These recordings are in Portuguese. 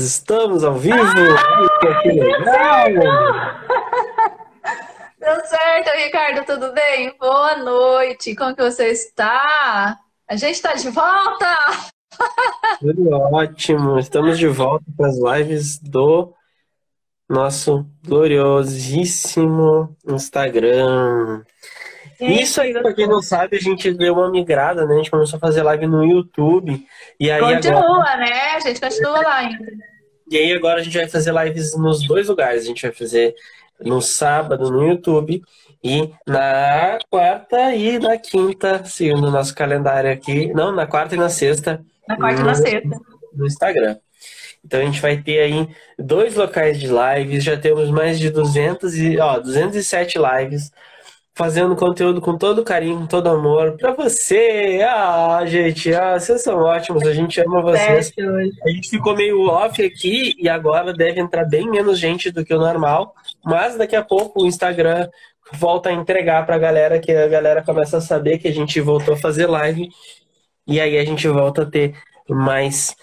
Estamos ao vivo! Ah, que legal! Deu certo, Ricardo, tudo bem? Boa noite, como que você está? A gente está de volta! Tudo ótimo, estamos de volta para as lives do nosso gloriosíssimo Instagram. Isso aí, pra quem não sabe, a gente deu uma migrada, né? A gente começou a fazer live no YouTube. E aí continua, agora... né? A gente continua lá ainda. E aí agora a gente vai fazer lives nos dois lugares. A gente vai fazer no sábado no YouTube e na quarta e na quinta, seguindo o nosso calendário aqui. Não, na quarta e na sexta. Na quarta e na sexta. No Instagram. Então a gente vai ter aí dois locais de lives, já temos mais de 200 e, ó, 207 lives fazendo conteúdo com todo carinho, com todo amor para você. Ah, gente, ah, vocês são ótimos, a gente ama vocês. A gente ficou meio off aqui e agora deve entrar bem menos gente do que o normal, mas daqui a pouco o Instagram volta a entregar para a galera, que a galera começa a saber que a gente voltou a fazer live e aí a gente volta a ter mais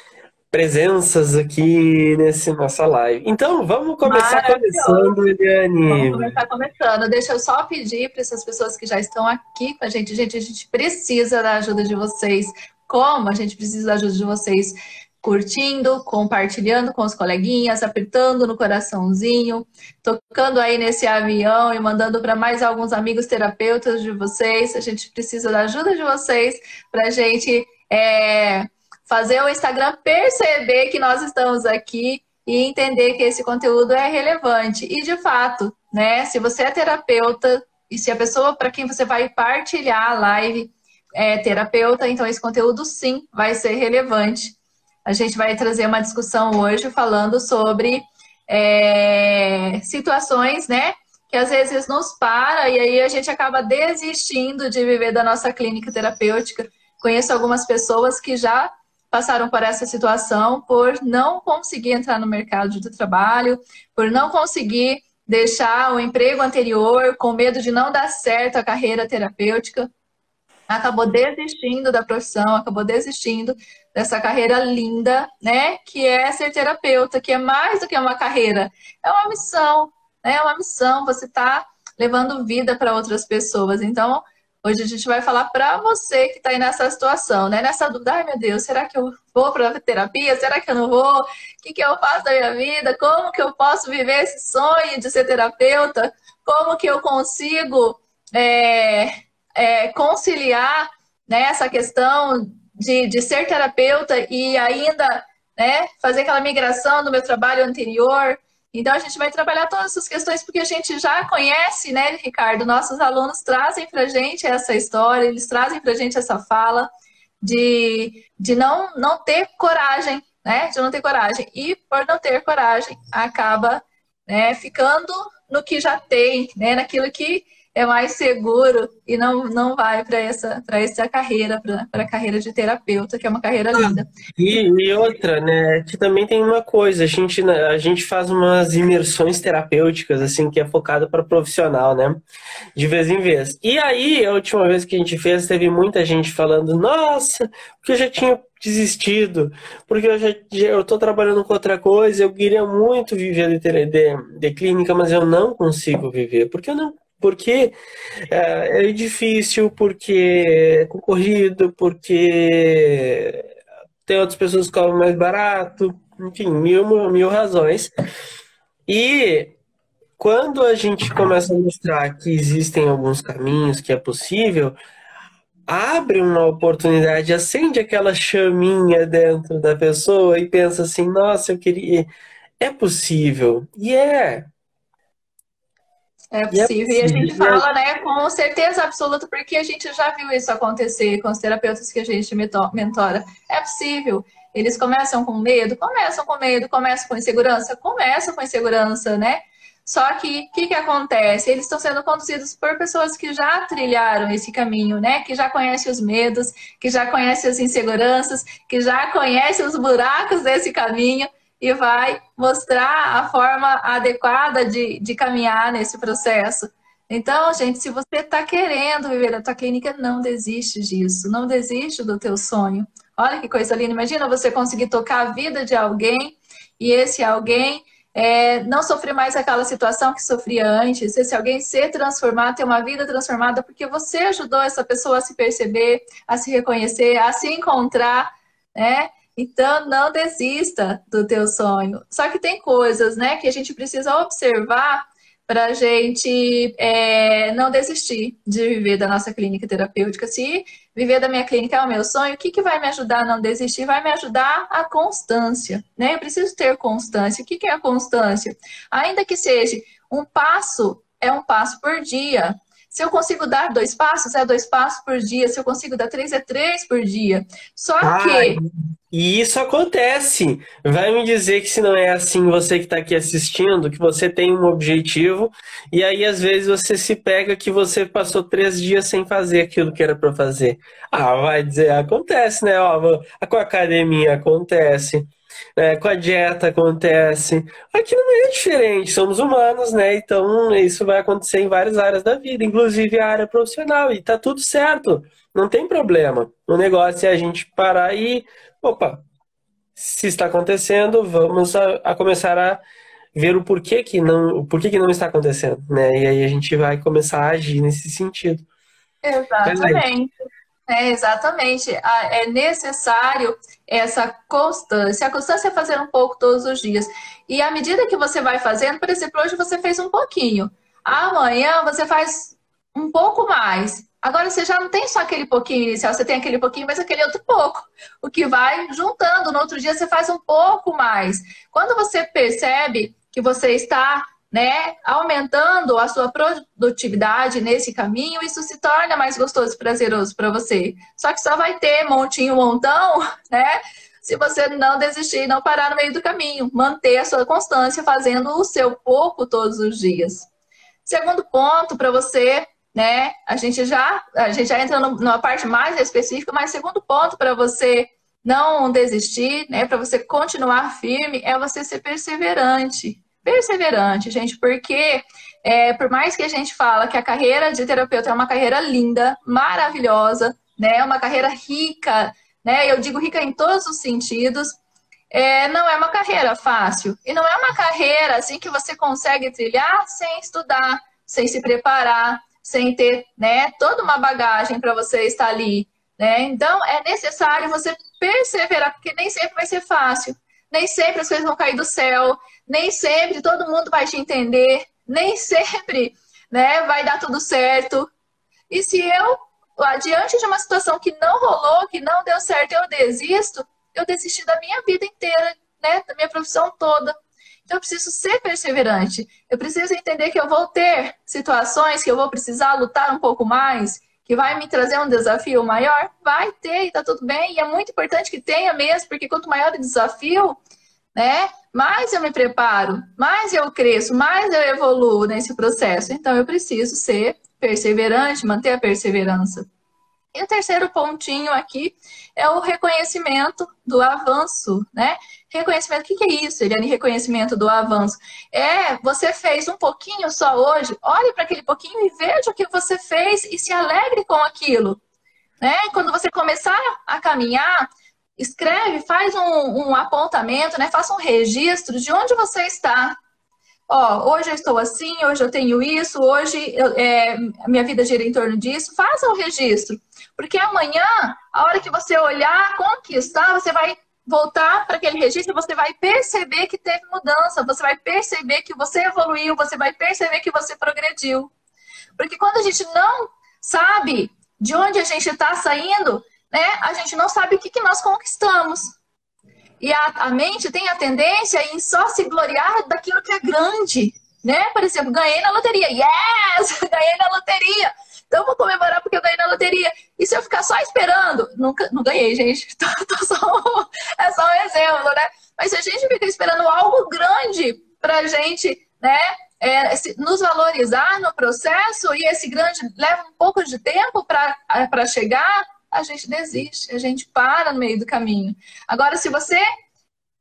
presenças aqui nesse nossa live. Então, vamos começar começando, Eliane. Vamos começar começando. Deixa eu só pedir para essas pessoas que já estão aqui com a gente. Gente, a gente precisa da ajuda de vocês. Como a gente precisa da ajuda de vocês? Curtindo, compartilhando com os coleguinhas, apertando no coraçãozinho, tocando aí nesse avião e mandando para mais alguns amigos terapeutas de vocês. A gente precisa da ajuda de vocês para a gente é, fazer o Instagram perceber que nós estamos aqui e entender que esse conteúdo é relevante. E de fato, né, se você é terapeuta e se a pessoa para quem você vai partilhar a live é terapeuta, então esse conteúdo sim vai ser relevante. A gente vai trazer uma discussão hoje falando sobre é, situações, né, que às vezes nos para e aí a gente acaba desistindo de viver da nossa clínica terapêutica. Conheço algumas pessoas que já passaram por essa situação por não conseguir entrar no mercado de trabalho, por não conseguir deixar o emprego anterior, com medo de não dar certo a carreira terapêutica, acabou desistindo da profissão, acabou desistindo dessa carreira linda, né? Que é ser terapeuta, que é mais do que uma carreira, é uma missão, né? É uma missão. Você está levando vida para outras pessoas. Então, Hoje a gente vai falar para você que está aí nessa situação, né? Nessa dúvida, ai meu Deus, será que eu vou para terapia? Será que eu não vou? O que, que eu faço da minha vida? Como que eu posso viver esse sonho de ser terapeuta? Como que eu consigo é, é, conciliar né, essa questão de, de ser terapeuta e ainda né, fazer aquela migração do meu trabalho anterior? Então, a gente vai trabalhar todas essas questões porque a gente já conhece, né, Ricardo? Nossos alunos trazem para a gente essa história, eles trazem para a gente essa fala de, de não, não ter coragem, né? De não ter coragem. E por não ter coragem, acaba né, ficando no que já tem, né? Naquilo que é mais seguro e não, não vai para essa, essa carreira, para a carreira de terapeuta, que é uma carreira ah, linda. E, e, outra, né, que também tem uma coisa, a gente, né, a gente faz umas imersões terapêuticas, assim, que é focado para profissional, né, de vez em vez. E aí, a última vez que a gente fez, teve muita gente falando, nossa, porque eu já tinha desistido, porque eu já eu tô trabalhando com outra coisa, eu queria muito viver de, de, de clínica, mas eu não consigo viver, porque eu não porque é, é difícil, porque é concorrido, porque tem outras pessoas que cobram mais barato, enfim, mil, mil razões. E quando a gente começa a mostrar que existem alguns caminhos, que é possível, abre uma oportunidade, acende aquela chaminha dentro da pessoa e pensa assim: nossa, eu queria. É possível. E é. É possível. E, é possível. e a gente fala, né, com certeza absoluta, porque a gente já viu isso acontecer com os terapeutas que a gente mentora. É possível. Eles começam com medo? Começam com medo. Começam com insegurança? Começam com insegurança, né? Só que o que, que acontece? Eles estão sendo conduzidos por pessoas que já trilharam esse caminho, né? Que já conhecem os medos, que já conhecem as inseguranças, que já conhecem os buracos desse caminho e vai mostrar a forma adequada de, de caminhar nesse processo. Então, gente, se você está querendo viver a tua clínica, não desiste disso, não desiste do teu sonho. Olha que coisa linda. Imagina você conseguir tocar a vida de alguém e esse alguém é, não sofrer mais aquela situação que sofria antes, esse alguém ser transformado, ter uma vida transformada, porque você ajudou essa pessoa a se perceber, a se reconhecer, a se encontrar, né? Então, não desista do teu sonho. Só que tem coisas, né, que a gente precisa observar para a gente é, não desistir de viver da nossa clínica terapêutica. Se viver da minha clínica é o meu sonho, o que, que vai me ajudar a não desistir? Vai me ajudar a constância, né? Eu preciso ter constância. O que, que é a constância? Ainda que seja um passo, é um passo por dia. Se eu consigo dar dois passos, é dois passos por dia. Se eu consigo dar três, é três por dia. Só que e isso acontece. Vai me dizer que se não é assim, você que está aqui assistindo, que você tem um objetivo, e aí às vezes você se pega que você passou três dias sem fazer aquilo que era para fazer. Ah, vai dizer, acontece, né? Ó, com a academia acontece, né? com a dieta acontece. Aqui não é diferente, somos humanos, né? Então isso vai acontecer em várias áreas da vida, inclusive a área profissional, e tá tudo certo. Não tem problema. O negócio é a gente parar e opa, se está acontecendo, vamos a, a, começar a ver o porquê que não, porquê que não está acontecendo, né? E aí a gente vai começar a agir nesse sentido. Exatamente. É, exatamente. É necessário essa constância. A constância é fazer um pouco todos os dias. E à medida que você vai fazendo, por exemplo, hoje você fez um pouquinho. Amanhã você faz um pouco mais. Agora você já não tem só aquele pouquinho inicial, você tem aquele pouquinho, mas aquele outro pouco. O que vai juntando. No outro dia você faz um pouco mais. Quando você percebe que você está né, aumentando a sua produtividade nesse caminho, isso se torna mais gostoso e prazeroso para você. Só que só vai ter montinho, montão, né? Se você não desistir não parar no meio do caminho, manter a sua constância fazendo o seu pouco todos os dias. Segundo ponto para você né? A gente já, a gente já entra numa parte mais específica, mas segundo ponto para você não desistir, né? Para você continuar firme, é você ser perseverante. Perseverante, gente, porque é, por mais que a gente fala que a carreira de terapeuta é uma carreira linda, maravilhosa, né? Uma carreira rica, né? Eu digo rica em todos os sentidos. É, não é uma carreira fácil. E não é uma carreira assim que você consegue trilhar sem estudar, sem se preparar, sem ter né, toda uma bagagem para você estar ali. Né? Então, é necessário você perseverar, porque nem sempre vai ser fácil. Nem sempre as coisas vão cair do céu, nem sempre todo mundo vai te entender, nem sempre né, vai dar tudo certo. E se eu, diante de uma situação que não rolou, que não deu certo, eu desisto, eu desisti da minha vida inteira, né, da minha profissão toda. Então, eu preciso ser perseverante. Eu preciso entender que eu vou ter situações que eu vou precisar lutar um pouco mais, que vai me trazer um desafio maior. Vai ter, e tá tudo bem. E é muito importante que tenha mesmo, porque quanto maior o desafio, né, mais eu me preparo, mais eu cresço, mais eu evoluo nesse processo. Então, eu preciso ser perseverante, manter a perseverança. E o terceiro pontinho aqui é o reconhecimento do avanço, né? Reconhecimento, o que, é isso, Eliane? Reconhecimento do avanço. É, você fez um pouquinho só hoje, olhe para aquele pouquinho e veja o que você fez e se alegre com aquilo. Né? Quando você começar a caminhar, escreve, faz um, um apontamento, né? faça um registro de onde você está. Ó, hoje eu estou assim, hoje eu tenho isso, hoje eu, é, minha vida gira em torno disso. Faça o um registro. Porque amanhã, a hora que você olhar, conquistar, você vai voltar para aquele registro, você vai perceber que teve mudança, você vai perceber que você evoluiu, você vai perceber que você progrediu. Porque quando a gente não sabe de onde a gente está saindo, né, a gente não sabe o que, que nós conquistamos. E a, a mente tem a tendência em só se gloriar daquilo que é grande. Né? Por exemplo, ganhei na loteria. Yes! Ganhei na loteria. Então vou comemorar porque eu ganhei na loteria. E se eu ficar só esperando? Nunca, não ganhei, gente. Tô, tô só, é só um exemplo, né? Mas se a gente fica esperando algo grande pra gente, né? É, nos valorizar no processo e esse grande leva um pouco de tempo para é, chegar, a gente desiste, a gente para no meio do caminho. Agora, se você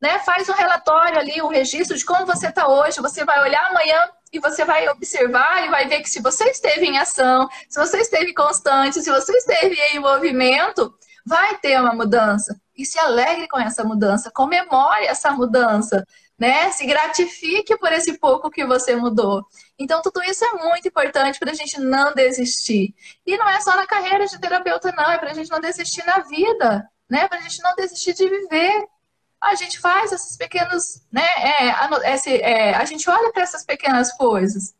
né, faz um relatório ali, um registro de como você está hoje, você vai olhar amanhã e você vai observar e vai ver que se você esteve em ação, se você esteve constante, se você esteve em movimento, vai ter uma mudança. E se alegre com essa mudança, comemore essa mudança, né? Se gratifique por esse pouco que você mudou. Então, tudo isso é muito importante para a gente não desistir. E não é só na carreira de terapeuta, não, é para a gente não desistir na vida, né? Para a gente não desistir de viver. A gente faz esses pequenos, né? É, esse, é, a gente olha para essas pequenas coisas.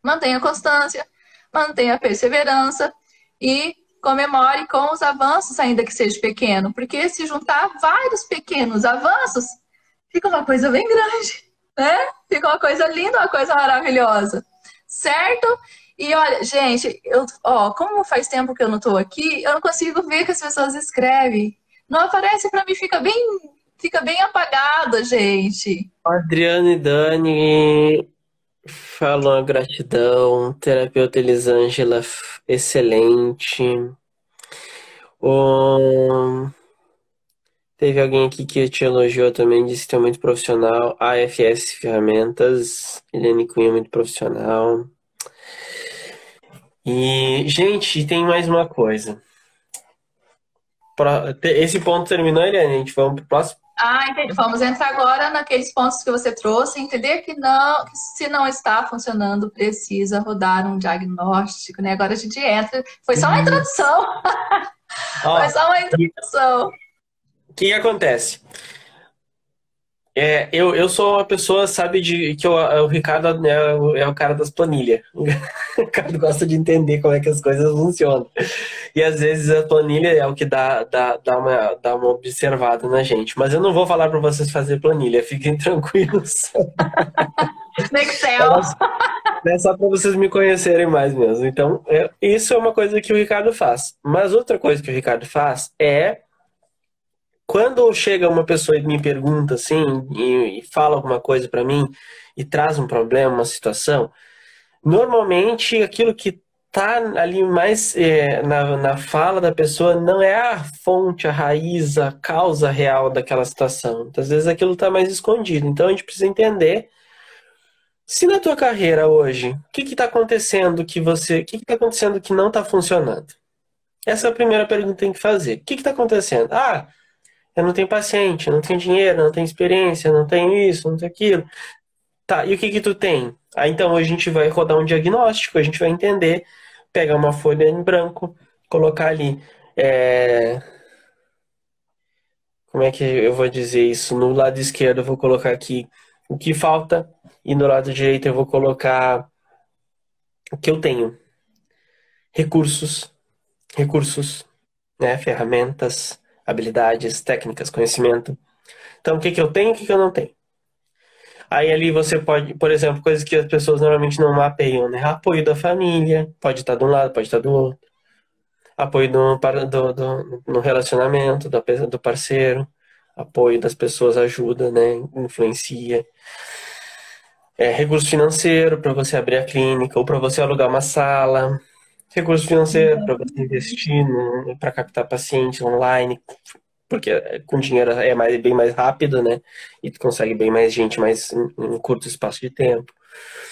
Mantenha constância, mantenha perseverança e comemore com os avanços, ainda que seja pequeno, porque se juntar vários pequenos avanços, fica uma coisa bem grande, né? Fica uma coisa linda, uma coisa maravilhosa, certo? E olha, gente, eu, ó, como faz tempo que eu não estou aqui, eu não consigo ver que as pessoas escrevem. Não aparece para mim, fica bem, fica bem apagada, gente. Adriana e Dani falam gratidão, terapeuta Elisângela, excelente. Um, teve alguém aqui que te elogiou também, disse que é muito profissional. AFS Ferramentas, Helene Cunha, muito profissional. E, gente, tem mais uma coisa. Esse ponto terminou, Eliane? A gente vamos pro próximo? Ah, entendi. Vamos entrar agora naqueles pontos que você trouxe, entender que não, que se não está funcionando, precisa rodar um diagnóstico, né? Agora a gente entra. Foi só uma introdução. Ó, Foi só uma introdução. O que, que acontece? É, eu, eu sou uma pessoa, sabe, de que eu, o Ricardo né, é o cara das planilhas. O Ricardo gosta de entender como é que as coisas funcionam. E às vezes a planilha é o que dá, dá, dá, uma, dá uma observada na gente. Mas eu não vou falar para vocês fazer planilha, fiquem tranquilos. No Excel. É só para vocês me conhecerem mais mesmo. Então, é, isso é uma coisa que o Ricardo faz. Mas outra coisa que o Ricardo faz é quando chega uma pessoa e me pergunta assim e, e fala alguma coisa para mim e traz um problema, uma situação, normalmente aquilo que tá ali mais é, na, na fala da pessoa não é a fonte, a raiz, a causa real daquela situação. Muitas vezes aquilo está mais escondido. Então a gente precisa entender se na tua carreira hoje, o que está acontecendo que você, o que está acontecendo que não está funcionando? Essa é a primeira pergunta que tem que fazer. O que está acontecendo? Ah, eu não tenho paciente, não tenho dinheiro, não tenho experiência, não tenho isso, não tenho aquilo. Tá, e o que que tu tem? Aí então a gente vai rodar um diagnóstico, a gente vai entender, pegar uma folha em branco, colocar ali. É... Como é que eu vou dizer isso? No lado esquerdo eu vou colocar aqui o que falta, e no lado direito eu vou colocar o que eu tenho. Recursos, recursos, né? ferramentas, habilidades, técnicas, conhecimento. Então, o que, que eu tenho e o que, que eu não tenho? Aí ali você pode, por exemplo, coisas que as pessoas normalmente não mapeiam, né? Apoio da família, pode estar de um lado, pode estar do outro. Apoio do, do, do, no relacionamento do, do parceiro. Apoio das pessoas ajuda, né? Influencia. É, recurso financeiro para você abrir a clínica ou para você alugar uma sala recurso financeiro para você investir para captar pacientes online, porque com dinheiro é mais, bem mais rápido, né? E tu consegue bem mais gente mais em, em curto espaço de tempo.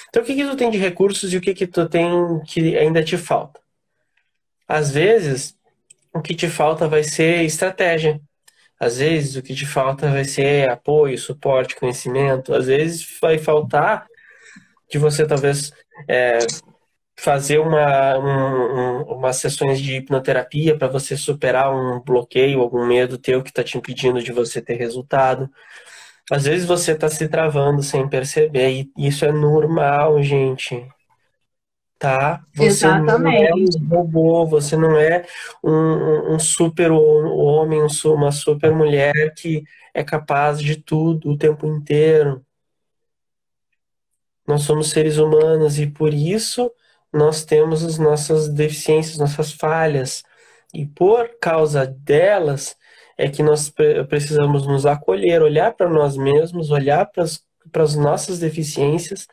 Então, o que, que tu tem de recursos e o que, que tu tem que ainda te falta? Às vezes, o que te falta vai ser estratégia. Às vezes, o que te falta vai ser apoio, suporte, conhecimento. Às vezes, vai faltar que você talvez é, fazer uma, um, umas sessões de hipnoterapia para você superar um bloqueio, algum medo teu que está te impedindo de você ter resultado. Às vezes você está se travando sem perceber, e isso é normal, gente. Tá? Você Exatamente. não é um robô, você não é um, um super homem, uma super mulher que é capaz de tudo o tempo inteiro. Nós somos seres humanos e por isso nós temos as nossas deficiências, nossas falhas. E por causa delas é que nós precisamos nos acolher, olhar para nós mesmos, olhar para as, nossas deficiências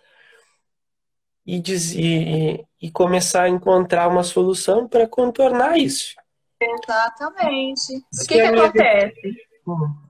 e, e, e começar a encontrar uma solução para contornar isso. Exatamente. O que, que acontece? Hum.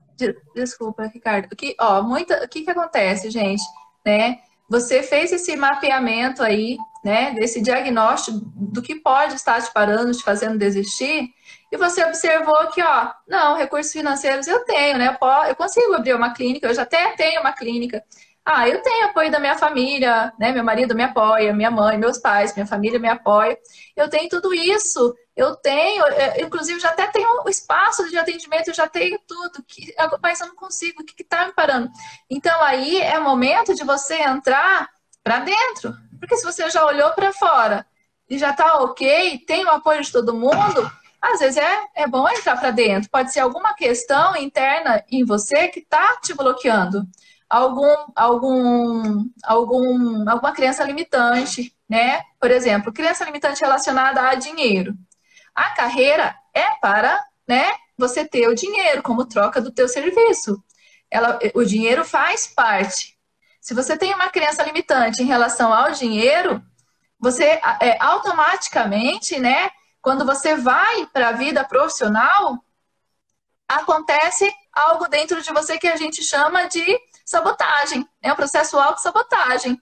Desculpa, Ricardo. O que, ó, muita, o que, que acontece, gente? Né? Você fez esse mapeamento aí, né, desse diagnóstico do que pode estar te parando, te fazendo desistir, e você observou que, ó, não, recursos financeiros eu tenho, né? Eu consigo abrir uma clínica, eu já até tenho uma clínica. Ah, eu tenho apoio da minha família, né? Meu marido me apoia, minha mãe, meus pais, minha família me apoia. Eu tenho tudo isso. Eu tenho, é, inclusive, já até tenho o espaço de atendimento, eu já tenho tudo. Que, mas eu não consigo, o que está me parando? Então, aí é momento de você entrar para dentro. Porque se você já olhou para fora e já está ok, tem o apoio de todo mundo, às vezes é, é bom entrar para dentro. Pode ser alguma questão interna em você que está te bloqueando. Algum, algum, algum, alguma crença limitante, né? Por exemplo, crença limitante relacionada a dinheiro. A carreira é para, né, você ter o dinheiro como troca do teu serviço. Ela, o dinheiro faz parte. Se você tem uma crença limitante em relação ao dinheiro, você é, automaticamente, né, quando você vai para a vida profissional, acontece algo dentro de você que a gente chama de sabotagem, é um processo auto-sabotagem.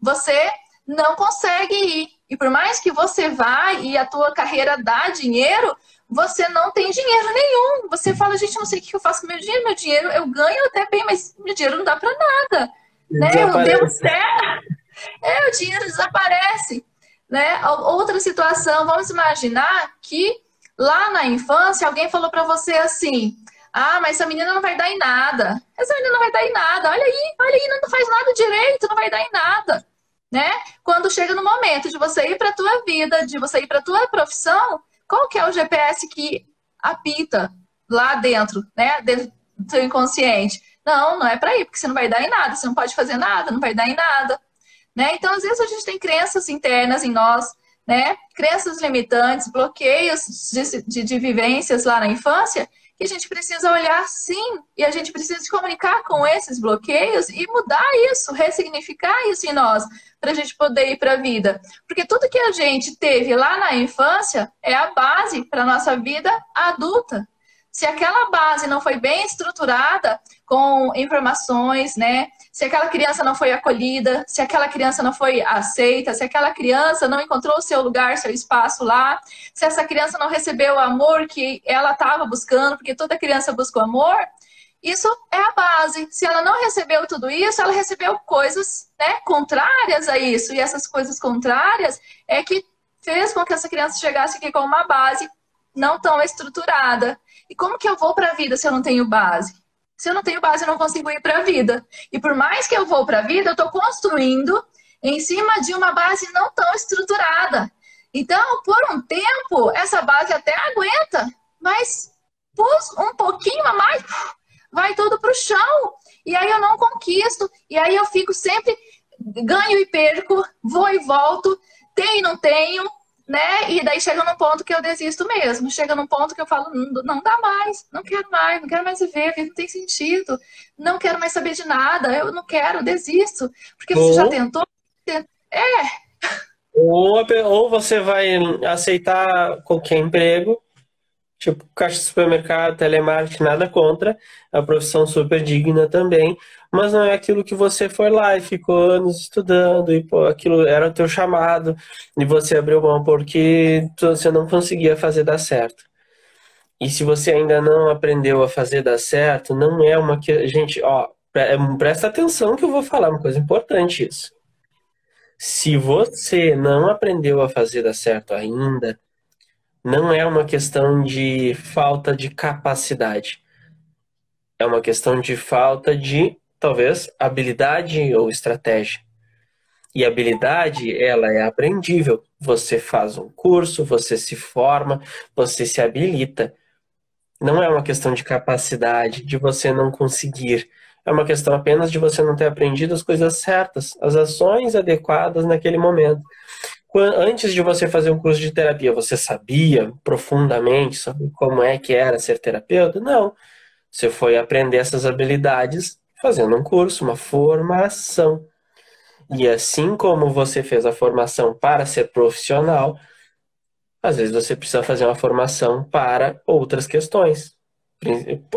Você não consegue ir. E por mais que você vá e a tua carreira dá dinheiro, você não tem dinheiro nenhum. Você fala, gente, não sei o que eu faço com meu dinheiro. Meu dinheiro eu ganho até bem, mas meu dinheiro não dá para nada. Né? Eu devo terra. É, o dinheiro desaparece. Né? Outra situação, vamos imaginar que lá na infância alguém falou para você assim: ah, mas essa menina não vai dar em nada. Essa menina não vai dar em nada. Olha aí, olha aí, não faz nada direito, não vai dar em nada. Né? Quando chega no momento de você ir para a tua vida, de você ir para a tua profissão, qual que é o GPS que apita lá dentro, né? Dentro do seu inconsciente? Não, não é para ir, porque você não vai dar em nada, você não pode fazer nada, não vai dar em nada. Né? Então, às vezes, a gente tem crenças internas em nós, né? crenças limitantes, bloqueios de, de, de vivências lá na infância, que a gente precisa olhar sim, e a gente precisa se comunicar com esses bloqueios e mudar isso, ressignificar isso em nós, para a gente poder ir para a vida. Porque tudo que a gente teve lá na infância é a base para a nossa vida adulta. Se aquela base não foi bem estruturada com informações, né? Se aquela criança não foi acolhida, se aquela criança não foi aceita, se aquela criança não encontrou o seu lugar, seu espaço lá, se essa criança não recebeu o amor que ela estava buscando, porque toda criança busca o amor, isso é a base. Se ela não recebeu tudo isso, ela recebeu coisas né, contrárias a isso. E essas coisas contrárias é que fez com que essa criança chegasse aqui com uma base não tão estruturada. E como que eu vou para a vida se eu não tenho base? Se eu não tenho base, eu não consigo ir para a vida. E por mais que eu vou para a vida, eu estou construindo em cima de uma base não tão estruturada. Então, por um tempo, essa base até aguenta, mas pus um pouquinho a mais, vai tudo para o chão. E aí eu não conquisto. E aí eu fico sempre, ganho e perco, vou e volto, tenho e não tenho, né? E daí chega num ponto que eu desisto mesmo. Chega num ponto que eu falo, não, não dá mais, não quero mais, não quero mais viver, não tem sentido, não quero mais saber de nada, eu não quero, desisto. Porque ou, você já tentou? É. Ou, ou você vai aceitar qualquer emprego, tipo caixa de supermercado, telemarketing, nada contra, a profissão super digna também, mas não é aquilo que você foi lá e ficou anos estudando e pô, aquilo era o teu chamado e você abriu mão porque você não conseguia fazer dar certo. E se você ainda não aprendeu a fazer dar certo, não é uma que gente, ó, é, presta atenção que eu vou falar uma coisa importante isso. Se você não aprendeu a fazer dar certo ainda, não é uma questão de falta de capacidade. É uma questão de falta de talvez habilidade ou estratégia. E habilidade, ela é aprendível. Você faz um curso, você se forma, você se habilita. Não é uma questão de capacidade, de você não conseguir. É uma questão apenas de você não ter aprendido as coisas certas, as ações adequadas naquele momento. Antes de você fazer um curso de terapia, você sabia profundamente sobre como é que era ser terapeuta? Não. Você foi aprender essas habilidades fazendo um curso, uma formação. E assim como você fez a formação para ser profissional, às vezes você precisa fazer uma formação para outras questões.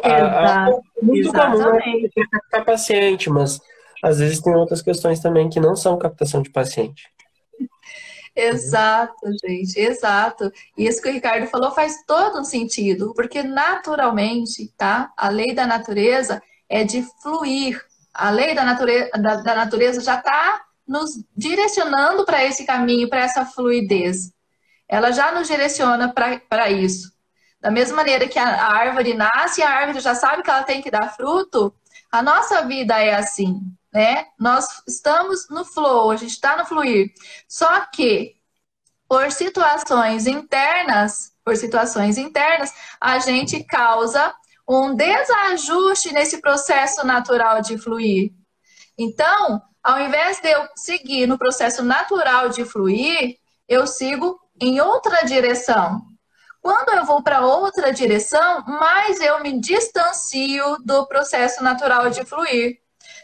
A, a, muito comum é captar paciente, mas às vezes tem outras questões também que não são captação de paciente. Exato, gente, exato. E isso que o Ricardo falou faz todo um sentido, porque naturalmente, tá? A lei da natureza é de fluir. A lei da natureza, da, da natureza já está nos direcionando para esse caminho, para essa fluidez. Ela já nos direciona para isso. Da mesma maneira que a, a árvore nasce, a árvore já sabe que ela tem que dar fruto, a nossa vida é assim né? Nós estamos no flow, a gente está no fluir. Só que por situações internas, por situações internas, a gente causa um desajuste nesse processo natural de fluir. Então, ao invés de eu seguir no processo natural de fluir, eu sigo em outra direção. Quando eu vou para outra direção, mais eu me distancio do processo natural de fluir.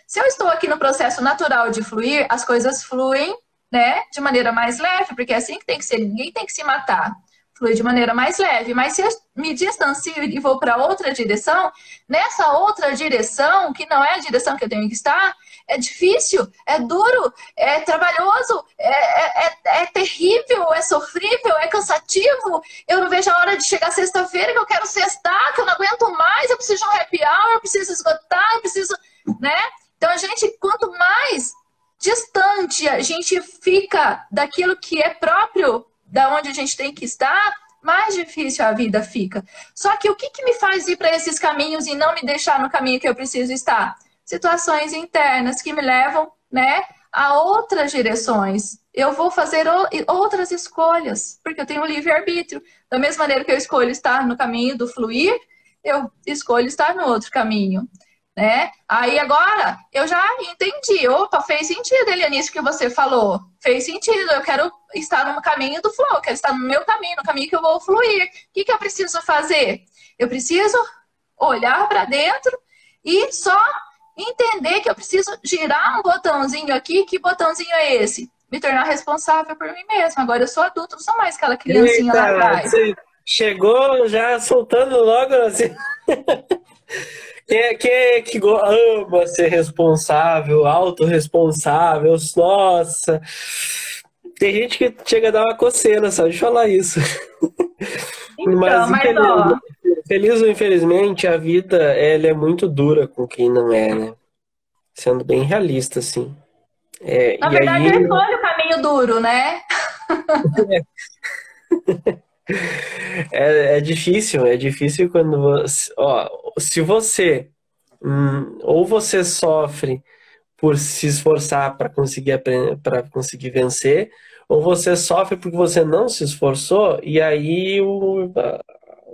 Se eu estou aqui no processo natural de fluir, as coisas fluem, né, de maneira mais leve, porque é assim que tem que ser, ninguém tem que se matar. Flui de maneira mais leve, mas se eu me distancio e vou para outra direção, nessa outra direção, que não é a direção que eu tenho que estar, é difícil, é duro, é trabalhoso, é, é, é, é terrível, é sofrível, é cansativo. Eu não vejo a hora de chegar sexta-feira que eu quero sextar, que eu não aguento mais, eu preciso de um happy hour, eu preciso esgotar, eu preciso, né? Então, a gente, quanto mais distante a gente fica daquilo que é próprio da onde a gente tem que estar, mais difícil a vida fica. Só que o que, que me faz ir para esses caminhos e não me deixar no caminho que eu preciso estar? Situações internas que me levam, né, a outras direções. Eu vou fazer outras escolhas, porque eu tenho livre-arbítrio. Da mesma maneira que eu escolho estar no caminho do fluir, eu escolho estar no outro caminho né? Aí agora eu já entendi. Opa, fez sentido, Elianice, que você falou. Fez sentido. Eu quero estar no caminho do flow, eu quero estar no meu caminho, no caminho que eu vou fluir. O que, que eu preciso fazer? Eu preciso olhar para dentro e só entender que eu preciso girar um botãozinho aqui. Que botãozinho é esse? Me tornar responsável por mim mesma. Agora eu sou adulto, não sou mais aquela criancinha Eita, lá atrás. Chegou já soltando logo assim. Quem é, quem é que ama ser responsável, autorresponsável? Nossa! Tem gente que chega a dar uma coceira só de falar isso. Então, mas, mas infeliz, feliz ou infelizmente, a vida ela é muito dura com quem não é, né? Sendo bem realista, assim. É, Na verdade, aí... eu escolho o caminho duro, né? É. É, é difícil, é difícil quando você. Ó, se você. Hum, ou você sofre por se esforçar para conseguir para conseguir vencer, ou você sofre porque você não se esforçou e aí o,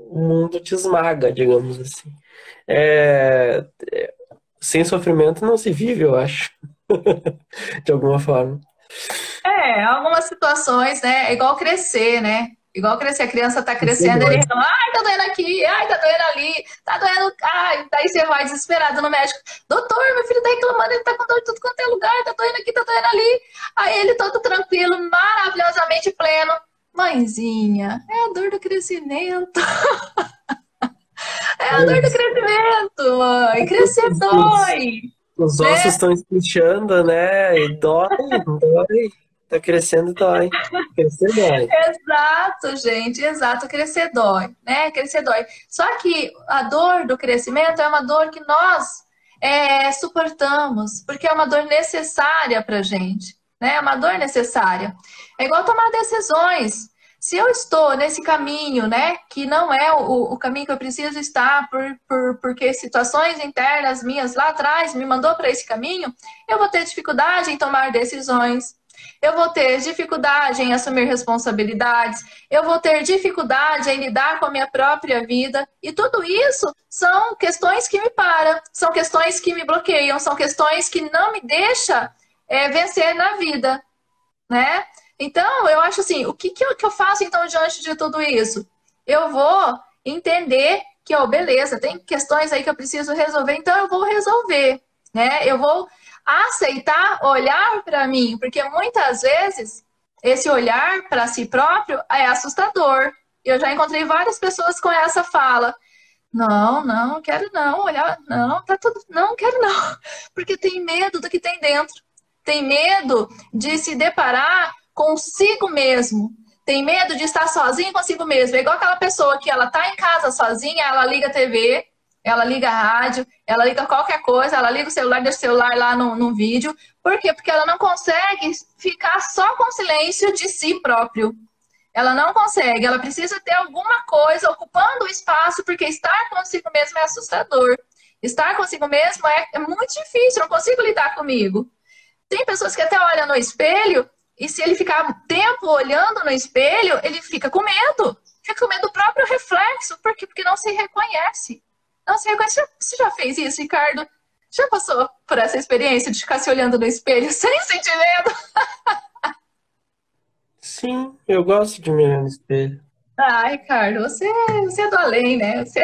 o mundo te esmaga, digamos assim. É, é, sem sofrimento não se vive, eu acho, de alguma forma. É, algumas situações, né? É igual crescer, né? Igual crescer, a criança tá crescendo, ele reclama, ai, tá doendo aqui, ai, tá doendo ali, tá doendo, ai, daí você vai desesperado no médico, doutor, meu filho tá reclamando, ele tá com dor de tudo quanto é lugar, tá doendo aqui, tá doendo ali. Aí ele todo tranquilo, maravilhosamente pleno. Mãezinha, é a dor do crescimento. é a dor do crescimento, mãe. Crescer dói. Os ossos estão né? espichando, né? E dói, dói. Tá crescendo dói. Crescer dói. Exato, gente, exato. Crescer dói, né? Crescer dói. Só que a dor do crescimento é uma dor que nós é, suportamos, porque é uma dor necessária pra gente, né? É uma dor necessária. É igual tomar decisões. Se eu estou nesse caminho, né, que não é o, o caminho que eu preciso estar, por, por, porque situações internas minhas lá atrás me mandou para esse caminho, eu vou ter dificuldade em tomar decisões eu vou ter dificuldade em assumir responsabilidades, eu vou ter dificuldade em lidar com a minha própria vida, e tudo isso são questões que me param, são questões que me bloqueiam, são questões que não me deixam é, vencer na vida, né? Então, eu acho assim, o que, que, eu, que eu faço então diante de tudo isso? Eu vou entender que, ó, beleza, tem questões aí que eu preciso resolver, então eu vou resolver, né? Eu vou aceitar olhar para mim, porque muitas vezes esse olhar para si próprio é assustador. Eu já encontrei várias pessoas com essa fala. Não, não, quero não, olhar, não, tá tudo, não, quero não, porque tem medo do que tem dentro. Tem medo de se deparar consigo mesmo. Tem medo de estar sozinho consigo mesmo. É igual aquela pessoa que ela tá em casa sozinha, ela liga a TV, ela liga a rádio, ela liga qualquer coisa, ela liga o celular, deixa o celular lá no, no vídeo. Por quê? Porque ela não consegue ficar só com silêncio de si próprio. Ela não consegue, ela precisa ter alguma coisa ocupando o espaço, porque estar consigo mesmo é assustador. Estar consigo mesmo é, é muito difícil, eu não consigo lidar comigo. Tem pessoas que até olham no espelho e se ele ficar tempo olhando no espelho, ele fica com medo. Fica com medo do próprio reflexo. Por quê? Porque não se reconhece. Não se reconhece. Você já fez isso, Ricardo? Já passou por essa experiência de ficar se olhando no espelho sem sentir medo? Sim, eu gosto de me olhar no espelho. Ah, Ricardo, você, você é do além, né? Você...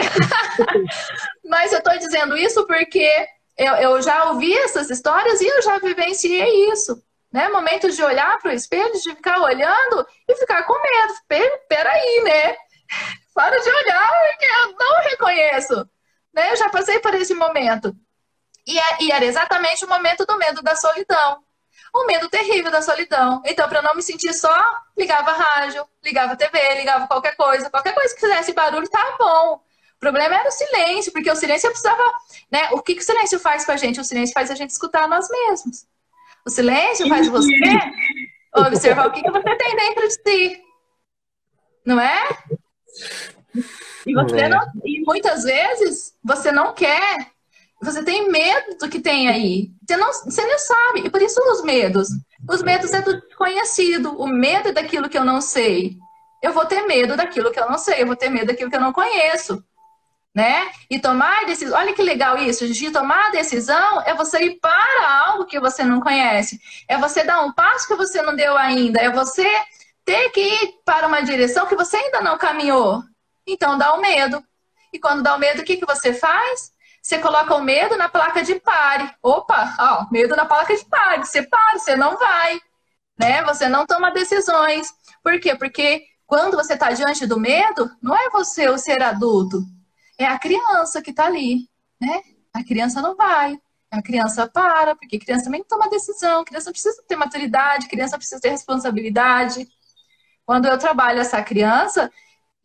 Mas eu estou dizendo isso porque eu, eu já ouvi essas histórias e eu já vivenciei isso. Né? Momentos de olhar para o espelho, de ficar olhando e ficar com medo. Peraí, né? Para de olhar, porque eu não reconheço. Né? Eu já passei por esse momento. E, é, e era exatamente o momento do medo da solidão. O medo terrível da solidão. Então, para não me sentir só, ligava rádio, ligava TV, ligava qualquer coisa. Qualquer coisa que fizesse barulho, tá bom. O problema era o silêncio, porque o silêncio precisava. Né? O que, que o silêncio faz com a gente? O silêncio faz a gente escutar nós mesmos. O silêncio faz você observar o que, que você tem dentro de si. Não é? E você é. não, e muitas vezes você não quer, você tem medo do que tem aí. Você não, você não sabe. E por isso os medos. Os medos é do desconhecido. O medo é daquilo que eu não sei. Eu vou ter medo daquilo que eu não sei. Eu vou ter medo daquilo que eu não conheço né? E tomar decisão, olha que legal isso, de tomar a decisão é você ir para algo que você não conhece, é você dar um passo que você não deu ainda, é você ter que ir para uma direção que você ainda não caminhou. Então dá o medo. E quando dá o medo, o que, que você faz? Você coloca o medo na placa de pare. Opa, ó, medo na placa de pare. Você para, você não vai. Né? Você não toma decisões. Por quê? Porque quando você está diante do medo, não é você o ser adulto é a criança que está ali, né? A criança não vai, a criança para, porque criança também toma decisão, criança precisa ter maturidade, criança precisa ter responsabilidade. Quando eu trabalho essa criança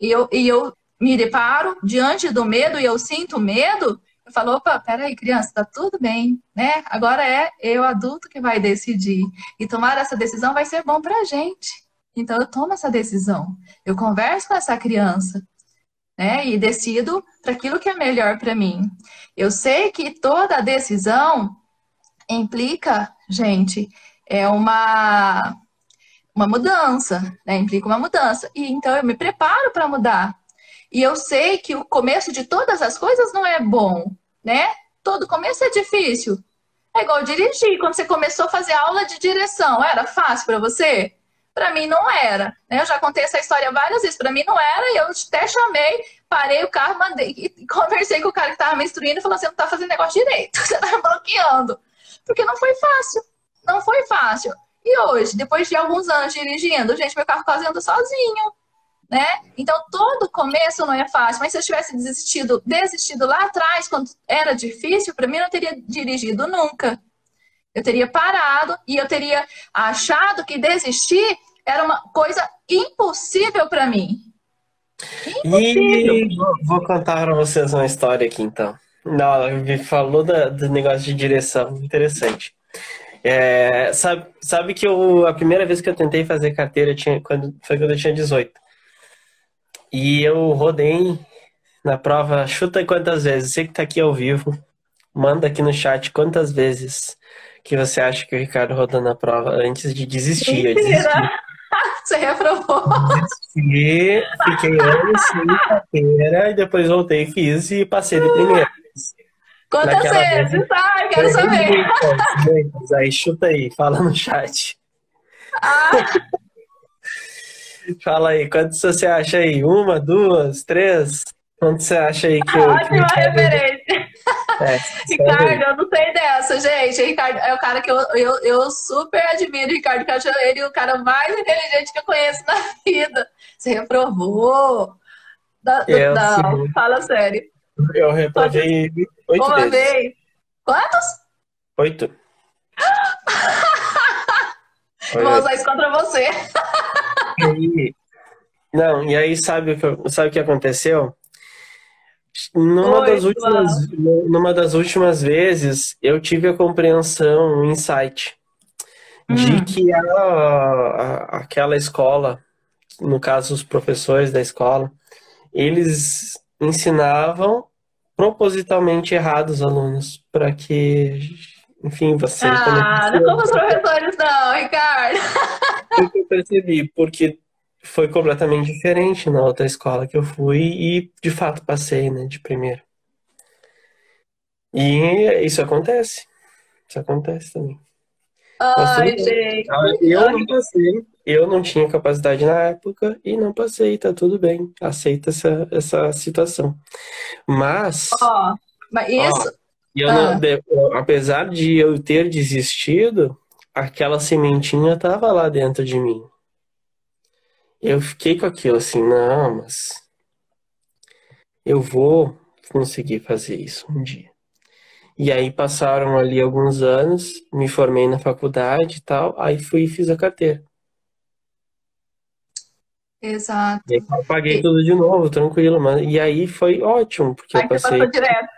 e eu, e eu me deparo diante do medo e eu sinto medo, eu falo, opa, peraí, criança, tá tudo bem, né? Agora é eu, adulto, que vai decidir. E tomar essa decisão vai ser bom pra gente. Então eu tomo essa decisão. Eu converso com essa criança né? E decido para aquilo que é melhor para mim. Eu sei que toda decisão implica, gente, é uma uma mudança, né? Implica uma mudança. E então eu me preparo para mudar. E eu sei que o começo de todas as coisas não é bom, né? Todo começo é difícil. É igual dirigir. Quando você começou a fazer aula de direção, era fácil para você? Para mim não era. Né? Eu já contei essa história várias vezes. Para mim não era e eu até chamei, parei o carro, mandei conversei com o cara que estava me instruindo e falou assim: não está fazendo negócio direito, você está bloqueando. Porque não foi fácil. Não foi fácil. E hoje, depois de alguns anos dirigindo, gente, meu carro quase anda sozinho. Né? Então, todo começo não é fácil, mas se eu tivesse desistido, desistido lá atrás, quando era difícil, para mim eu não teria dirigido nunca. Eu teria parado e eu teria achado que desistir era uma coisa impossível para mim. Impossível. E vou contar para vocês uma história aqui então. Não, me falou da, do negócio de direção, interessante. É, sabe, sabe que eu, a primeira vez que eu tentei fazer carteira tinha, quando, foi quando eu tinha 18. E eu rodei na prova, chuta quantas vezes. Você que está aqui ao vivo, manda aqui no chat quantas vezes que você acha que o Ricardo rodou na prova antes de desistir? Eu desisti. Você reprovou. Desisti, fiquei anos sem carteira e depois voltei, fiz e passei de primeira. Quantas vezes? Ai, quero saber. Muitas, aí chuta aí, fala no chat. Ah. Fala aí, quantos você acha aí? Uma, duas, três? Quanto você acha aí que. Ótima que referência. É, Ricardo, eu não sei dessa, gente. Ricardo é o cara que eu, eu, eu super admiro, Ricardo, eu acho ele o cara mais inteligente que eu conheço na vida. Você reprovou. Da, é, não, fala sério. Eu reprovei oito Uma vezes. vez. Quantos? Oito. Vou usar isso contra você. E, não, e aí sabe o que, sabe o que aconteceu? Numa Oi, das últimas, numa das últimas vezes, eu tive a compreensão, o insight, de Hum. que a, a- aquela escola, no caso os professores da escola, eles ensinavam propositalmente errado os alunos, para que, enfim, você Ah, não como os professores, não, Ricardo. Foi o que eu percebi, porque foi completamente diferente na outra escola que eu fui e de fato passei, né, de primeira. E isso acontece. Isso acontece também. Ai, bem. gente. Eu não passei, eu não tinha capacidade na época e não passei, tá tudo bem. Aceita essa, essa situação. Mas, Ó, mas isso. eu não- Ah. de- apesar de eu ter desistido, aquela sementinha tava lá dentro de mim. Eu fiquei com aquilo assim, não, mas eu vou conseguir fazer isso um dia. E aí passaram ali alguns anos, me formei na faculdade e tal, aí fui e fiz a carteira. Exato. E aí eu paguei tudo de novo, tranquilo, mas e aí foi ótimo, porque Aí eu passei, passou direto.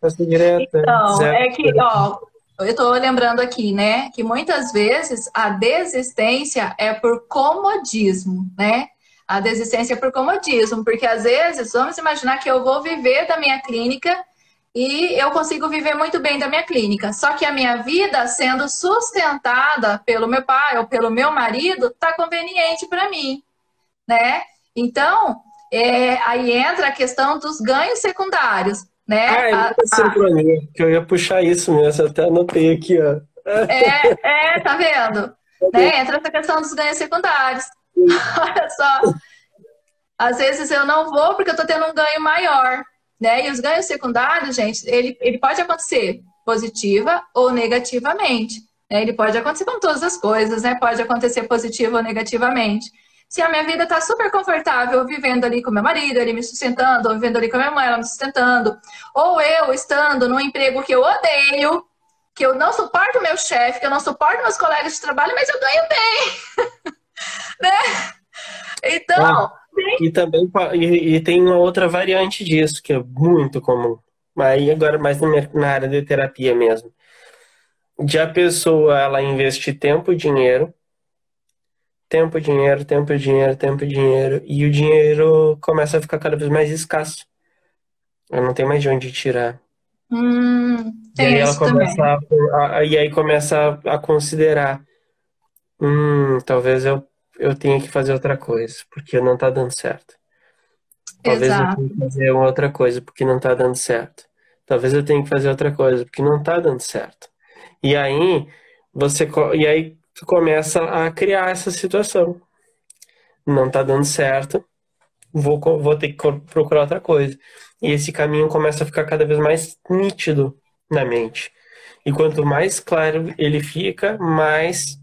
passei direto, é, Então, zero. é que, ó, eu tô lembrando aqui, né, que muitas vezes a desistência é por comodismo, né? A desistência é por comodismo, porque às vezes, vamos imaginar que eu vou viver da minha clínica e eu consigo viver muito bem da minha clínica. Só que a minha vida sendo sustentada pelo meu pai ou pelo meu marido tá conveniente para mim, né? Então, é, aí entra a questão dos ganhos secundários, né? Ah, é A- muita sincronia, que eu ia puxar isso mesmo, até anotei aqui, ó. É, é, tá vendo? Né? Entra essa questão dos ganhos secundários. Olha só. Às vezes eu não vou porque eu tô tendo um ganho maior, né? E os ganhos secundários, gente, ele, ele pode acontecer positiva ou negativamente. né? Ele pode acontecer com todas as coisas, né? Pode acontecer positivo ou negativamente. Se a minha vida tá super confortável, vivendo ali com meu marido, ele me sustentando, ou vivendo ali com a minha mãe, ela me sustentando, ou eu estando num emprego que eu odeio, que eu não suporto o meu chefe, que eu não suporto meus colegas de trabalho, mas eu ganho bem. né? Então, E também e, e tem uma outra variante disso, que é muito comum. Aí agora mais na, minha- na área de terapia mesmo. De a pessoa ela investir tempo e dinheiro, tempo, dinheiro, tempo, dinheiro, tempo, dinheiro, e o dinheiro começa a ficar cada vez mais escasso. Eu não tenho mais de onde tirar. hum, E aí ela começa a, a- e aí começa a, considerar, hum, talvez eu, eu tenha que fazer outra coisa, porque não tá dando certo. Talvez eu Exato. tenha que fazer outra coisa, porque não tá dando certo. Talvez eu tenha que fazer outra coisa, porque não tá dando certo. E aí você e aí tu começa a criar essa situação. Não tá dando certo, vou, vou ter que procurar outra coisa. E esse caminho começa a ficar cada vez mais nítido na mente. E quanto mais claro ele fica, mais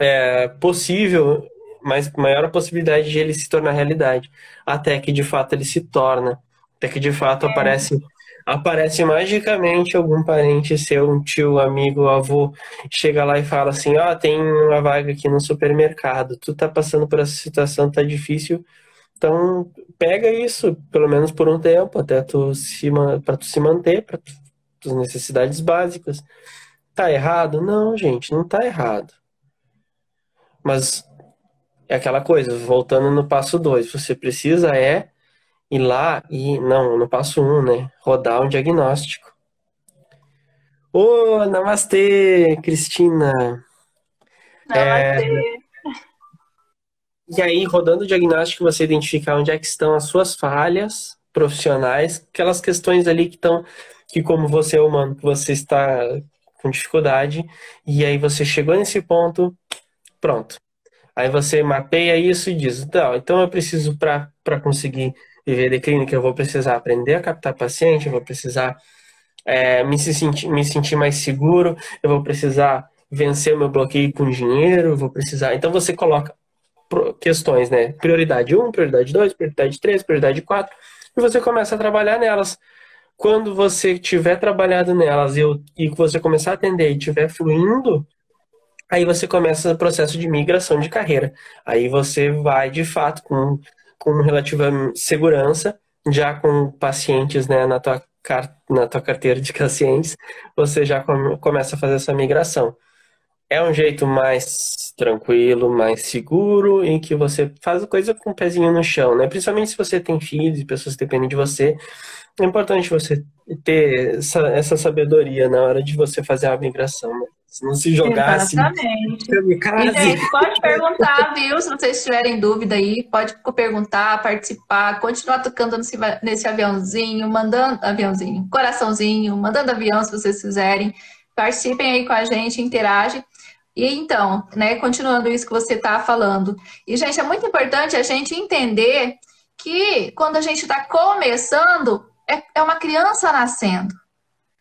é, possível, mais maior a possibilidade de ele se tornar realidade. Até que de fato ele se torna. Até que de fato aparece, aparece magicamente algum parente seu, um tio, amigo, avô, chega lá e fala assim: Ó, tem uma vaga aqui no supermercado, tu tá passando por essa situação, tá difícil. Então, pega isso, pelo menos por um tempo, até tu se, para tu se manter, para tuas necessidades básicas. Tá errado? Não, gente, não tá errado. Mas é aquela coisa, voltando no passo 2, você precisa é ir lá e, não, no passo 1, um, né? Rodar um diagnóstico. Ô, namastê, Cristina. Namastê. E aí, rodando o diagnóstico, você identificar onde é que estão as suas falhas profissionais, aquelas questões ali que estão, que como você é humano, que você está com dificuldade, e aí você chegou nesse ponto, pronto. Aí você mapeia isso e diz, então, então eu preciso para conseguir viver de clínica, eu vou precisar aprender a captar paciente, eu vou precisar é, me, sentir, me sentir mais seguro, eu vou precisar vencer o meu bloqueio com dinheiro, eu vou precisar. Então você coloca questões, né? Prioridade 1, prioridade 2, prioridade 3, prioridade 4, e você começa a trabalhar nelas. Quando você tiver trabalhado nelas e, eu, e você começar a atender e estiver fluindo, Aí você começa o processo de migração de carreira. Aí você vai, de fato, com, com relativa segurança, já com pacientes né, na, tua, na tua carteira de pacientes, você já come, começa a fazer essa migração. É um jeito mais tranquilo, mais seguro, em que você faz a coisa com o pezinho no chão, né? Principalmente se você tem filhos e pessoas que dependem de você. É importante você ter essa, essa sabedoria na hora de você fazer a migração, né? Se não se jogar Exatamente. assim. Gente, pode perguntar, viu? Se vocês tiverem dúvida aí, pode perguntar, participar, continuar tocando nesse, nesse aviãozinho, mandando aviãozinho, coraçãozinho, mandando avião se vocês quiserem. Participem aí com a gente, interagem. E então, né, continuando isso que você está falando. E, gente, é muito importante a gente entender que quando a gente está começando, é, é uma criança nascendo.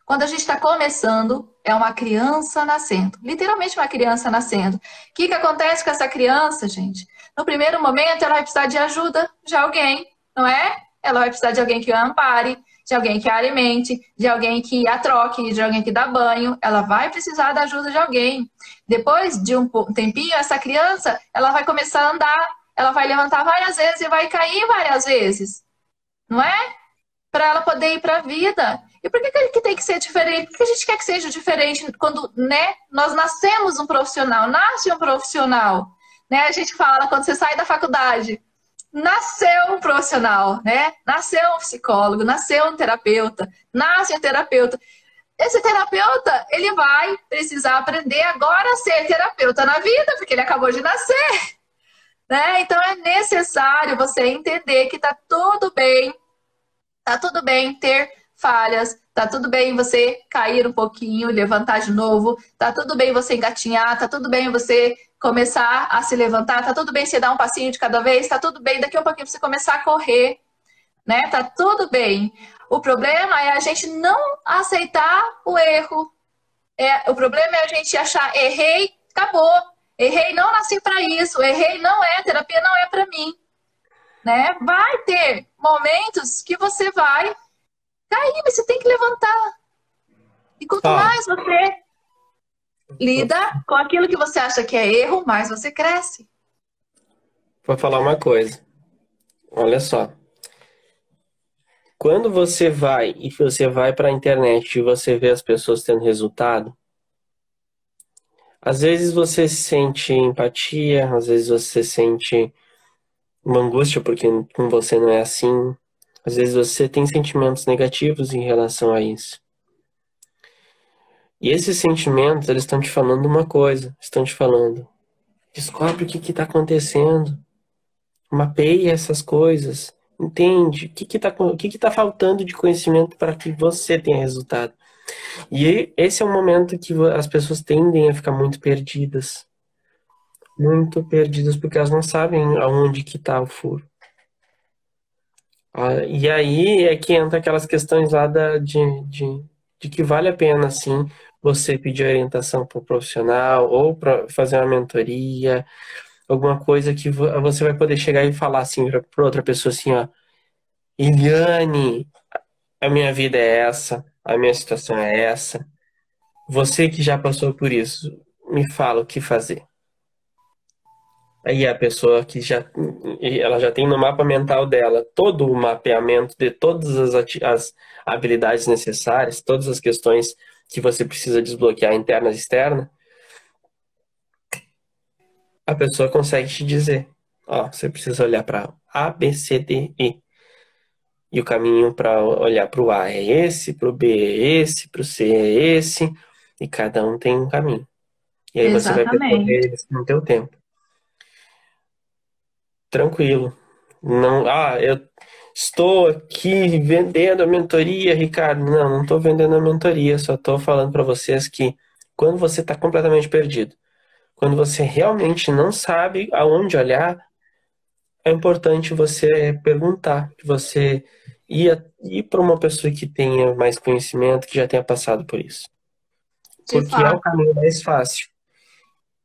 Quando a gente está começando, é uma criança nascendo. Literalmente uma criança nascendo. O que, que acontece com essa criança, gente? No primeiro momento, ela vai precisar de ajuda de alguém, não é? Ela vai precisar de alguém que a ampare, de alguém que a alimente, de alguém que a troque, de alguém que dá banho. Ela vai precisar da ajuda de alguém. Depois de um tempinho, essa criança, ela vai começar a andar, ela vai levantar várias vezes e vai cair várias vezes. Não é? Para ela poder ir para a vida. E por que, que tem que ser diferente? Por que a gente quer que seja diferente quando né, nós nascemos um profissional, nasce um profissional? Né? A gente fala quando você sai da faculdade, nasceu um profissional, né? Nasceu um psicólogo, nasceu um terapeuta, nasce um terapeuta. Esse terapeuta, ele vai precisar aprender agora a ser terapeuta na vida, porque ele acabou de nascer. Né? Então é necessário você entender que tá tudo bem, tá tudo bem ter falhas, tá tudo bem você cair um pouquinho, levantar de novo, tá tudo bem você engatinhar, tá tudo bem você começar a se levantar, tá tudo bem você dar um passinho de cada vez, tá tudo bem daqui a um pouquinho você começar a correr, né? Tá tudo bem. O problema é a gente não aceitar o erro. É, o problema é a gente achar errei, acabou. Errei, não nasci para isso. Errei, não é terapia, não é para mim. Né? Vai ter momentos que você vai cair, mas você tem que levantar. E quanto ah. mais você lida com aquilo que você acha que é erro, mais você cresce. Vou falar uma coisa. Olha só. Quando você vai e você vai para a internet e você vê as pessoas tendo resultado, às vezes você sente empatia, às vezes você sente uma angústia porque com você não é assim. Às vezes você tem sentimentos negativos em relação a isso. E esses sentimentos, eles estão te falando uma coisa, estão te falando, descobre o que está acontecendo, mapeie essas coisas, entende o que está que, que, que tá faltando de conhecimento para que você tenha resultado. E esse é um momento que as pessoas tendem a ficar muito perdidas. Muito perdidas porque elas não sabem aonde que está o furo. Ah, e aí é que entra aquelas questões lá da, de, de, de que vale a pena, assim, você pedir orientação para o profissional ou para fazer uma mentoria, alguma coisa que você vai poder chegar e falar assim para outra pessoa assim, ó, Eliane, a minha vida é essa, a minha situação é essa. Você que já passou por isso, me fala o que fazer. Aí a pessoa que já ela já tem no mapa mental dela todo o mapeamento de todas as, as habilidades necessárias, todas as questões que você precisa desbloquear internas e externas, a pessoa consegue te dizer, ó, você precisa olhar para A, B, C, D, E. E o caminho para olhar para o A é esse, para o B é esse, para o C é esse, e cada um tem um caminho. E aí Exatamente. você vai percorrer isso no teu tempo tranquilo. Não, ah, eu estou aqui vendendo a mentoria, Ricardo. Não, não estou vendendo a mentoria, só estou falando para vocês que quando você está completamente perdido, quando você realmente não sabe aonde olhar, é importante você perguntar, você ir, ir para uma pessoa que tenha mais conhecimento, que já tenha passado por isso. Porque é o caminho mais fácil.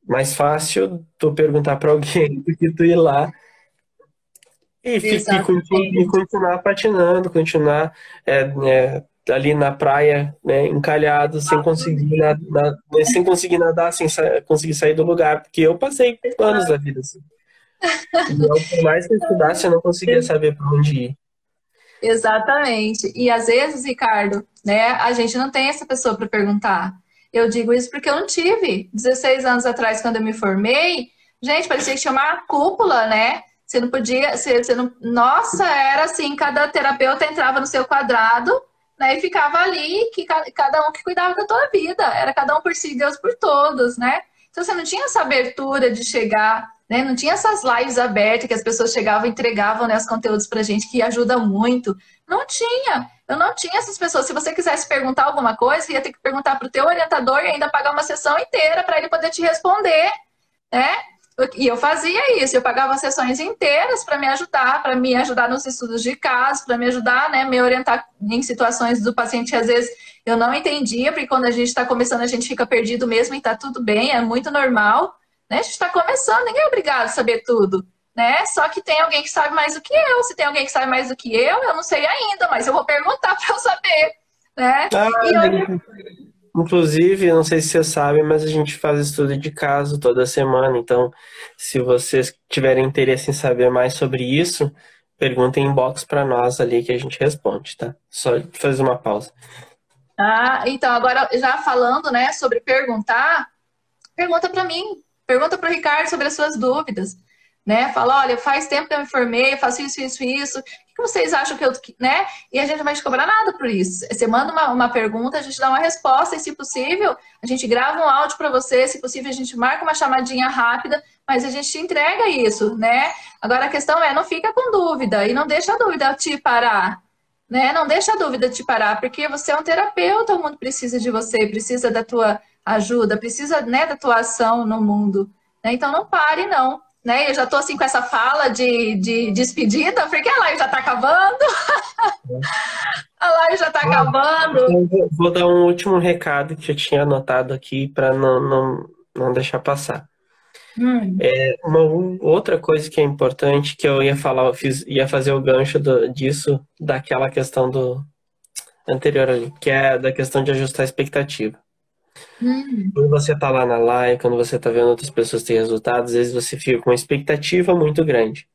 Mais fácil tu perguntar para alguém do que tu ir lá e, e, continuar patinando, continuar é, é, ali na praia, né, encalhado, sem conseguir nadar, sem conseguir nadar, sem sa conseguir sair do lugar, porque eu passei anos da vida assim. Então, por mais que eu estudasse, eu não conseguia saber para onde ir. Exatamente. E às vezes, Ricardo, né, a gente não tem essa pessoa para perguntar. Eu digo isso porque eu não tive. 16 anos atrás, quando eu me formei, gente, parecia que tinha uma cúpula, né? Você não podia, você, você não, nossa, era assim, cada terapeuta entrava no seu quadrado, né, e ficava ali, que cada um que cuidava da tua vida, era cada um por si, Deus por todos, né? Então você não tinha essa abertura de chegar, né? Não tinha essas lives abertas que as pessoas chegavam e entregavam né, os conteúdos pra gente, que ajuda muito. Não tinha. Eu não tinha essas pessoas. Se você quisesse perguntar alguma coisa, ia ter que perguntar pro teu orientador e ainda pagar uma sessão inteira para ele poder te responder, né? E eu fazia isso, eu pagava sessões inteiras para me ajudar, para me ajudar nos estudos de caso, para me ajudar, né, me orientar em situações do paciente que às vezes eu não entendia, porque quando a gente está começando a gente fica perdido mesmo e está tudo bem, é muito normal, né? A gente está começando, ninguém é obrigado a saber tudo, né? Só que tem alguém que sabe mais do que eu, se tem alguém que sabe mais do que eu, eu não sei ainda, mas eu vou perguntar para eu saber, né? Ah, e eu... Inclusive, não sei se você sabe, mas a gente faz estudo de caso toda semana. Então, se vocês tiverem interesse em saber mais sobre isso, perguntem em para nós ali que a gente responde, tá? Só fazer uma pausa. Ah, então agora já falando, né, sobre perguntar, pergunta para mim, pergunta para o Ricardo sobre as suas dúvidas né? Fala, olha, faz tempo que eu me formei, faço isso, isso, isso. Que vocês acham que eu, né? E a gente não vai te cobrar nada por isso. Você manda uma, uma pergunta, a gente dá uma resposta e, se possível, a gente grava um áudio para você, se possível, a gente marca uma chamadinha rápida, mas a gente te entrega isso, né? Agora a questão é, não fica com dúvida e não deixa a dúvida te parar. Né? Não deixa a dúvida te parar, porque você é um terapeuta, o mundo precisa de você, precisa da tua ajuda, precisa né, da tua ação no mundo. Né? Então não pare, não né? Eu já tô assim com essa fala de, de despedida, porque a live já tá acabando. a live já tá acabando. Vou dar um último recado que eu tinha anotado aqui para não, não, não deixar passar. Hum. É, uma outra coisa que é importante que eu ia falar, eu fiz, ia fazer o gancho do, disso, daquela questão do anterior ali, que é da questão de ajustar a expectativa. Hum. Quando você está lá na live, quando você está vendo outras pessoas ter resultados, às vezes você fica com uma expectativa muito grande.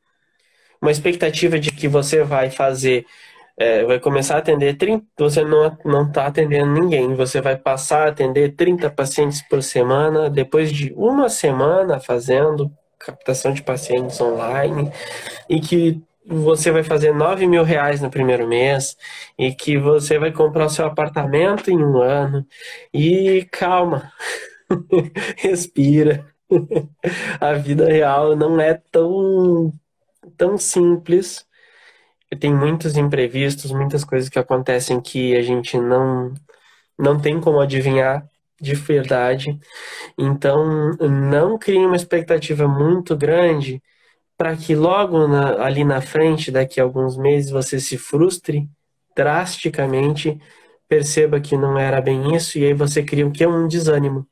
Uma expectativa de que você vai fazer, é, vai começar a atender 30, você não, não está atendendo ninguém, você vai passar a atender 30 pacientes por semana, depois de uma semana fazendo captação de pacientes online, e que você vai fazer 9 mil reais no primeiro mês e que você vai comprar o seu apartamento em um ano. E calma, respira. A vida real não é tão, tão simples. Tem muitos imprevistos, muitas coisas que acontecem que a gente não, não tem como adivinhar de verdade. Então, não crie uma expectativa muito grande para que logo na, ali na frente, daqui a alguns meses, você se frustre drasticamente, perceba que não era bem isso, e aí você cria o que um desânimo.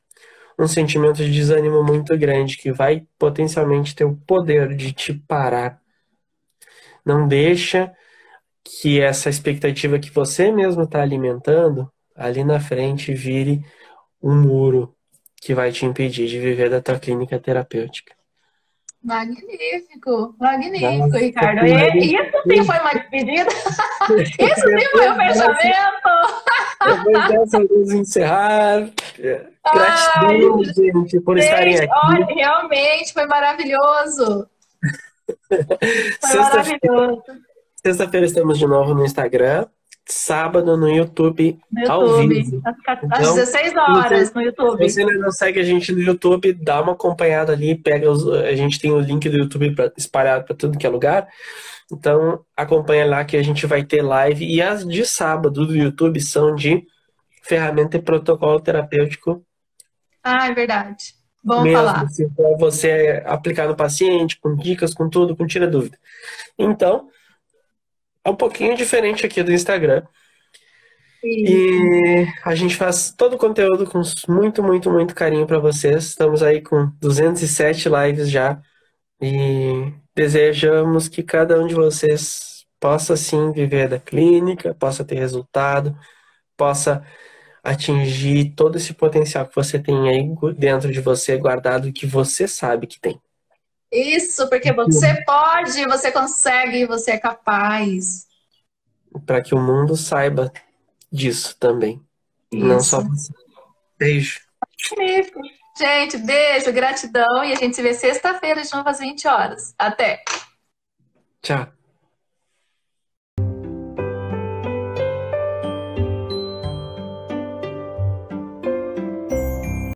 Um sentimento de desânimo muito grande que vai potencialmente ter o poder de te parar. Não deixa que essa expectativa que você mesmo está alimentando ali na frente vire um muro que vai te impedir de viver da tua clínica terapêutica. Magnífico, magnífico, Nossa, Ricardo. E, isso sim foi uma despedida. isso sim foi um fechamento. Depois vamos encerrar. Gratidão, Ai, gente, por gente, estarem aqui. Olha, realmente foi maravilhoso. Foi Sexta-feira Sexta estamos de novo no Instagram sábado no YouTube, no YouTube ao vivo. Às então, 16 horas no YouTube. Se você ainda não segue a gente no YouTube, dá uma acompanhada ali, pega os, a gente tem o link do YouTube pra, espalhado para tudo que é lugar. Então, acompanha lá que a gente vai ter live. E as de sábado do YouTube são de ferramenta e protocolo terapêutico. Ah, é verdade. Bom mesmo, falar. Assim, para você aplicar no paciente, com dicas, com tudo, com tira dúvida. Então, é um pouquinho diferente aqui do Instagram. E a gente faz todo o conteúdo com muito, muito, muito carinho para vocês. Estamos aí com 207 lives já. E desejamos que cada um de vocês possa sim viver da clínica, possa ter resultado, possa atingir todo esse potencial que você tem aí dentro de você, guardado, que você sabe que tem. Isso, porque você pode, você consegue, você é capaz. Para que o mundo saiba disso também. Isso. Não só você. Beijo. Gente, beijo, gratidão e a gente se vê sexta-feira de novo às 20 horas. Até. Tchau.